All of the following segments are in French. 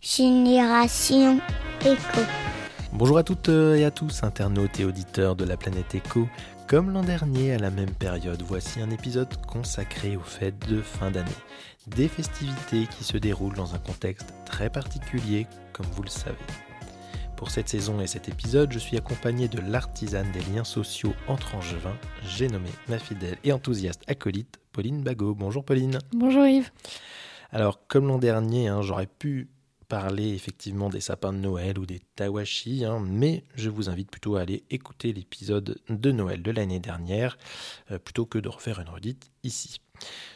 Génération Éco. Bonjour à toutes et à tous, internautes et auditeurs de la planète Éco. Comme l'an dernier, à la même période, voici un épisode consacré aux fêtes de fin d'année. Des festivités qui se déroulent dans un contexte très particulier, comme vous le savez. Pour cette saison et cet épisode, je suis accompagné de l'artisane des liens sociaux entre Angevins. J'ai nommé ma fidèle et enthousiaste acolyte, Pauline Bagot. Bonjour Pauline. Bonjour Yves. Alors, comme l'an dernier, hein, j'aurais pu parler effectivement des sapins de Noël ou des tawashi, hein, mais je vous invite plutôt à aller écouter l'épisode de Noël de l'année dernière, euh, plutôt que de refaire une redite ici.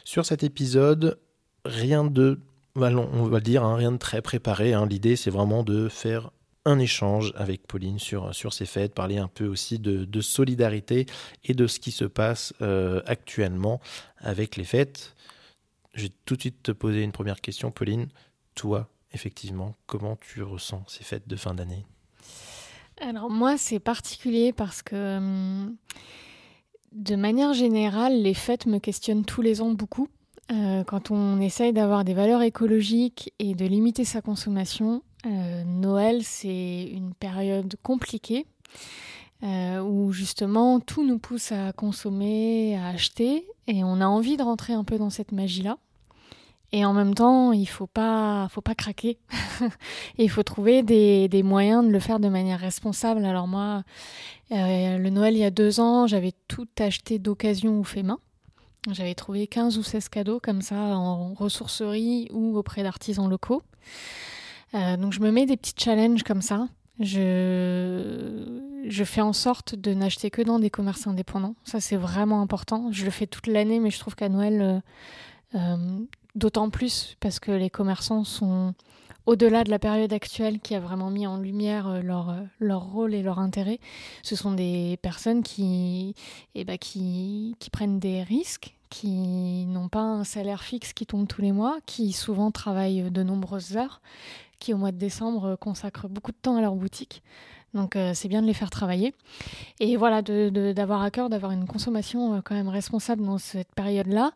Sur cet épisode, rien de, on va dire, hein, rien de très préparé. L'idée, c'est vraiment de faire un échange avec Pauline sur, sur ces fêtes, parler un peu aussi de, solidarité et de ce qui se passe euh, actuellement avec les fêtes. Je vais tout de suite te poser une première question, Pauline. Toi, effectivement, comment tu ressens ces fêtes de fin d'année? Alors moi, c'est particulier parce que de manière générale, les fêtes me questionnent tous les ans beaucoup. Euh, quand on essaye d'avoir des valeurs écologiques et de limiter sa consommation, euh, Noël, c'est une période compliquée euh, où justement tout nous pousse à consommer, à acheter, et on a envie de rentrer un peu dans cette magie-là. Et en même temps, il faut pas, faut pas craquer. il faut trouver des, des, moyens de le faire de manière responsable. Alors moi, euh, le Noël il y a deux ans, j'avais tout acheté d'occasion ou fait main. J'avais trouvé 15 ou 16 cadeaux comme ça en ressourcerie ou auprès d'artisans locaux. Euh, donc je me mets des petits challenges comme ça. Je, je fais en sorte de n'acheter que dans des commerces indépendants. Ça, c'est vraiment important. Je le fais toute l'année, mais je trouve qu'à Noël, euh, d'autant plus parce que les commerçants sont au-delà de la période actuelle qui a vraiment mis en lumière leur, leur rôle et leur intérêt. Ce sont des personnes qui, eh ben, qui, qui prennent des risques, qui n'ont pas un salaire fixe qui tombe tous les mois, qui souvent travaillent de nombreuses heures qui au mois de décembre euh, consacrent beaucoup de temps à leur boutique. Donc euh, c'est bien de les faire travailler. Et voilà, d'avoir à cœur d'avoir une consommation euh, quand même responsable dans cette période-là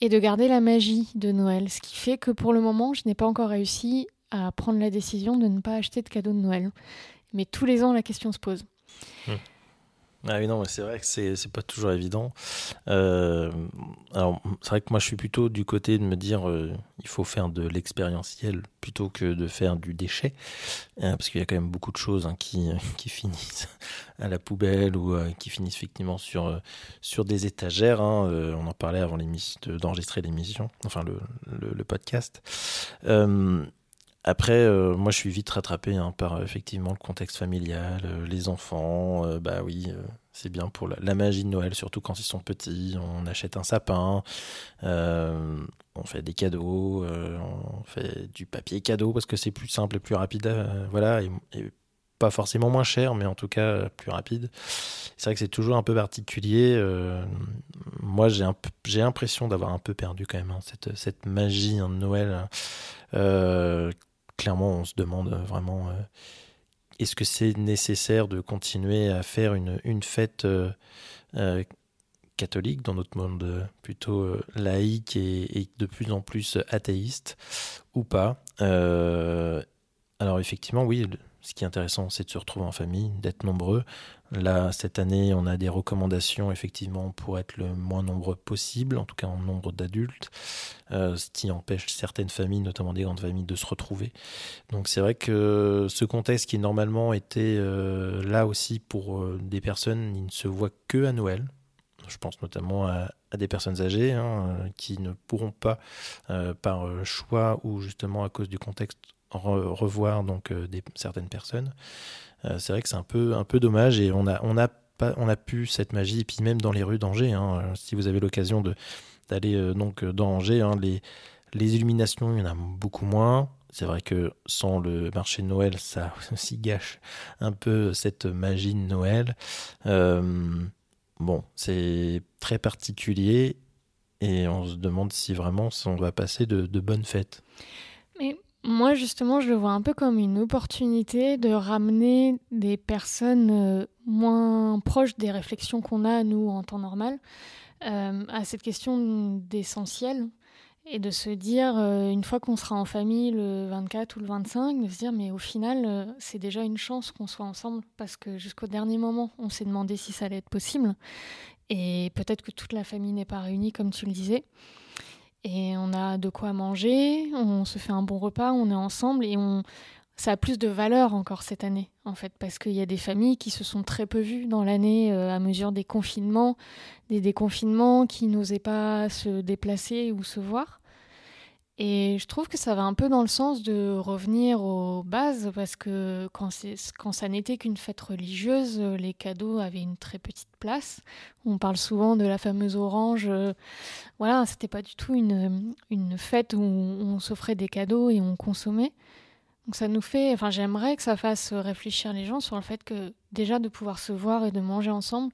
et de garder la magie de Noël. Ce qui fait que pour le moment, je n'ai pas encore réussi à prendre la décision de ne pas acheter de cadeaux de Noël. Mais tous les ans, la question se pose. Mmh. Ah oui, non, c'est vrai que c'est, c'est pas toujours évident. Euh, alors, c'est vrai que moi, je suis plutôt du côté de me dire euh, il faut faire de l'expérientiel plutôt que de faire du déchet. Euh, parce qu'il y a quand même beaucoup de choses hein, qui, finissent à la poubelle ou qui finissent effectivement sur, des étagères. Hein. on en parlait avant l'émission, d'enregistrer l'émission, enfin le podcast. Après, euh, moi, je suis vite rattrapé hein, par effectivement le contexte familial, euh, les enfants. Euh, bah oui, c'est bien pour la, magie de Noël, surtout quand ils sont petits. On achète un sapin, on fait des cadeaux, on fait du papier cadeau parce que c'est plus simple et plus rapide. voilà, et, pas forcément moins cher, mais en tout cas plus rapide. C'est vrai que c'est toujours un peu particulier. moi, j'ai j'ai l'impression d'avoir un peu perdu quand même hein, cette, cette magie hein, de Noël clairement, on se demande vraiment euh, est-ce que c'est nécessaire de continuer à faire une, fête euh, euh, catholique dans notre monde plutôt laïque et, de plus en plus athéiste ou pas Alors effectivement, oui, ce qui est intéressant, c'est de se retrouver en famille, d'être nombreux. Là, cette année, on a des recommandations effectivement pour être le moins nombreux possible, en tout cas en nombre d'adultes, euh, ce qui empêche certaines familles, notamment des grandes familles, de se retrouver. Donc c'est vrai que ce contexte qui normalement était euh, là aussi pour euh, des personnes, il ne se voit que à Noël. Je pense notamment à, des personnes âgées hein, qui ne pourront pas, par choix ou justement à cause du contexte, revoir donc certaines personnes. Euh, c'est vrai que c'est un peu, un peu dommage et on a, on a pas, on a pu cette magie et puis même dans les rues d'Angers. Hein, euh, si vous avez l'occasion de d'aller euh, donc dans Angers, hein, les, les illuminations, il y en a beaucoup moins. C'est vrai que sans le marché de Noël, ça aussi gâche un peu cette magie de Noël. bon, c'est très particulier et on se demande si vraiment on va passer de, de bonnes fêtes. Mais moi, justement, je le vois un peu comme une opportunité de ramener des personnes euh, moins proches des réflexions qu'on a, nous, en temps normal, euh, à cette question d'essentiel et de se dire, euh, une fois qu'on sera en famille le 24 ou le 25, de se dire, mais au final, c'est déjà une chance qu'on soit ensemble, parce que jusqu'au dernier moment, on s'est demandé si ça allait être possible. Et peut-être que toute la famille n'est pas réunie, comme tu le disais. Et on a de quoi manger, on se fait un bon repas, on est ensemble et on, ça a plus de valeur encore cette année, en fait, parce qu'il y a des familles qui se sont très peu vues dans l'année euh, à mesure des confinements, des déconfinements, qui n'osaient pas se déplacer ou se voir. Et je trouve que ça va un peu dans le sens de revenir aux bases, parce que quand, ça n'était qu'une fête religieuse, les cadeaux avaient une très petite place. On parle souvent de la fameuse orange. Voilà, c'était pas du tout une, une fête où on s'offrait des cadeaux et on consommait. Donc ça nous fait, enfin j'aimerais que ça fasse réfléchir les gens sur le fait que déjà de pouvoir se voir et de manger ensemble,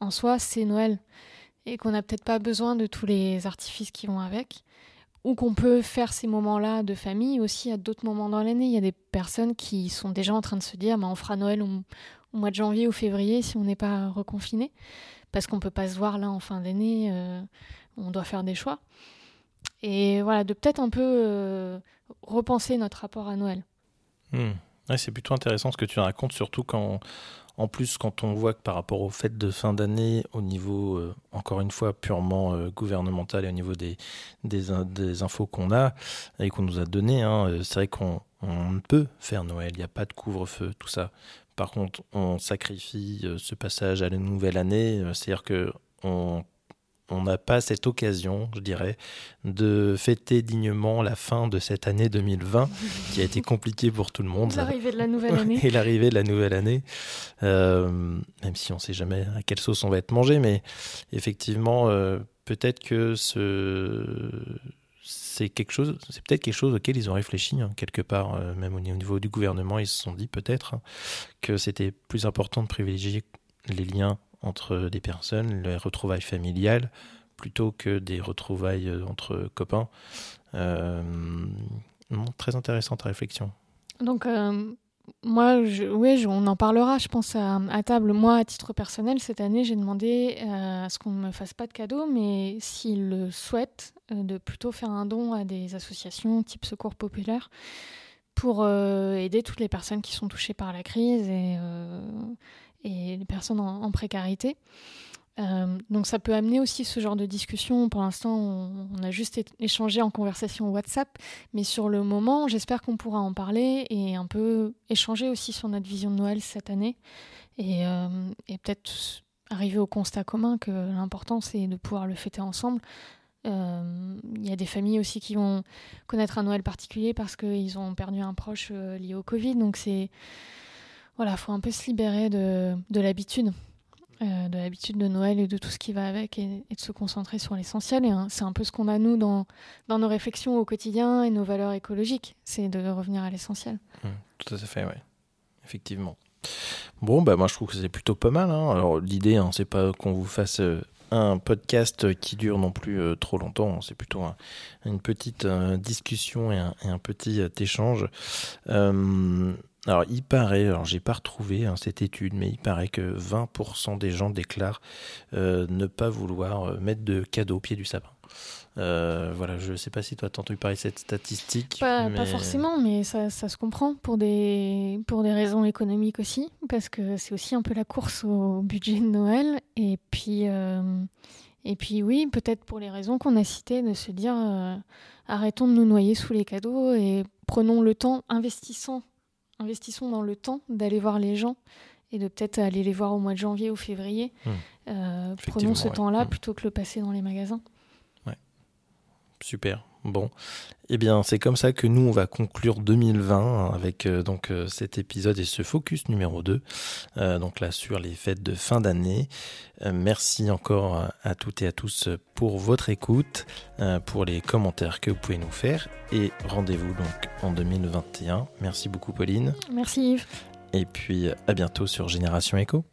en soi c'est Noël. Et qu'on n'a peut-être pas besoin de tous les artifices qui vont avec. Ou qu'on peut faire ces moments-là de famille aussi à d'autres moments dans l'année. Il y a des personnes qui sont déjà en train de se dire bah, on fera Noël au, mois de janvier ou février si on n'est pas reconfiné. Parce qu'on ne peut pas se voir là en fin d'année, euh, on doit faire des choix. Et voilà, de peut-être un peu euh, repenser notre rapport à Noël. Hmm. c'est plutôt intéressant ce que tu racontes, surtout quand, en plus, quand on voit que par rapport aux fêtes de fin d'année, au niveau, euh, encore une fois, purement euh, gouvernemental et au niveau des, infos qu'on a et qu'on nous a données, hein, euh, c'est vrai qu'on peut faire Noël, il n'y a pas de couvre-feu, tout ça. Par contre, on sacrifie ce passage à la nouvelle année, c'est-à-dire que on on n'a pas cette occasion, je dirais, de fêter dignement la fin de cette année 2020 qui a été compliquée pour tout le monde. L'arrivée de la nouvelle année. Et l'arrivée de la nouvelle année. Euh, même si on ne sait jamais à quelle sauce on va être mangé, mais effectivement, euh, peut-être que ce c'est quelque chose, c'est peut-être quelque chose auquel ils ont réfléchi hein, quelque part, euh, même au niveau du gouvernement, ils se sont dit peut-être hein, que c'était plus important de privilégier les liens entre des personnes, les retrouvailles familiales, plutôt que des retrouvailles euh, entre copains. Euh, très intéressante réflexion. Donc, euh, moi, oui, on en parlera, je pense, à, table. Moi, à titre personnel, cette année, j'ai demandé à ce qu'on ne me fasse pas de cadeau, mais s'ils le souhaitent, de plutôt faire un don à des associations type Secours Populaire pour aider toutes les personnes qui sont touchées par la crise et, en, précarité. Euh, donc ça peut amener aussi ce genre de discussion. Pour l'instant, on, a juste échangé en conversation WhatsApp, mais sur le moment, j'espère qu'on pourra en parler et un peu échanger aussi sur notre vision de Noël cette année et, euh, peut-être arriver au constat commun que l'important c'est de pouvoir le fêter ensemble. Euh, il y a des familles aussi qui vont connaître un Noël particulier parce qu'ils ont perdu un proche lié au Covid, donc c'est voilà, faut un peu se libérer de, de l'habitude. Euh, de l'habitude de Noël et de tout ce qui va avec et, de se concentrer sur l'essentiel. Hein, c'est un peu ce qu'on a, nous, dans, dans nos réflexions au quotidien et nos valeurs écologiques. C'est de revenir à l'essentiel. Mmh, tout à fait, oui. Effectivement. Bon, bah, moi, je trouve que c'est plutôt pas mal. Hein. Alors, l'idée, hein, c'est pas qu'on vous fasse euh, un podcast qui dure non plus euh, trop longtemps. C'est plutôt une petite discussion et un petit échange. Alors, il paraît, alors j'ai pas retrouvé hein, cette étude, mais il paraît que 20% des gens déclarent euh, ne pas vouloir euh, mettre de cadeaux au pied du sapin. Euh, voilà, je ne sais pas si toi as entendu parler de cette statistique. Pas, forcément, mais ça, ça, se comprend pour des, pour des raisons économiques aussi, parce que c'est aussi un peu la course au budget de Noël. Et puis, et puis oui, peut-être pour les raisons qu'on a citées, de se dire arrêtons de nous noyer sous les cadeaux et prenons le temps, investissant investissons dans le temps d'aller voir les gens et de peut-être aller les voir au mois de janvier ou février. Mmh. Euh, prenons ce temps-là mmh. plutôt que le passer dans les magasins. Ouais. Super. Bon, eh bien, c'est comme ça que nous, on va conclure 2020 avec euh, donc euh, cet épisode et ce focus numéro 2, donc là sur les fêtes de fin d'année. merci encore à toutes et à tous pour votre écoute, pour les commentaires que vous pouvez nous faire et rendez-vous donc en 2021. Merci beaucoup, Pauline. Merci, Yves. Et puis, à bientôt sur Génération Echo.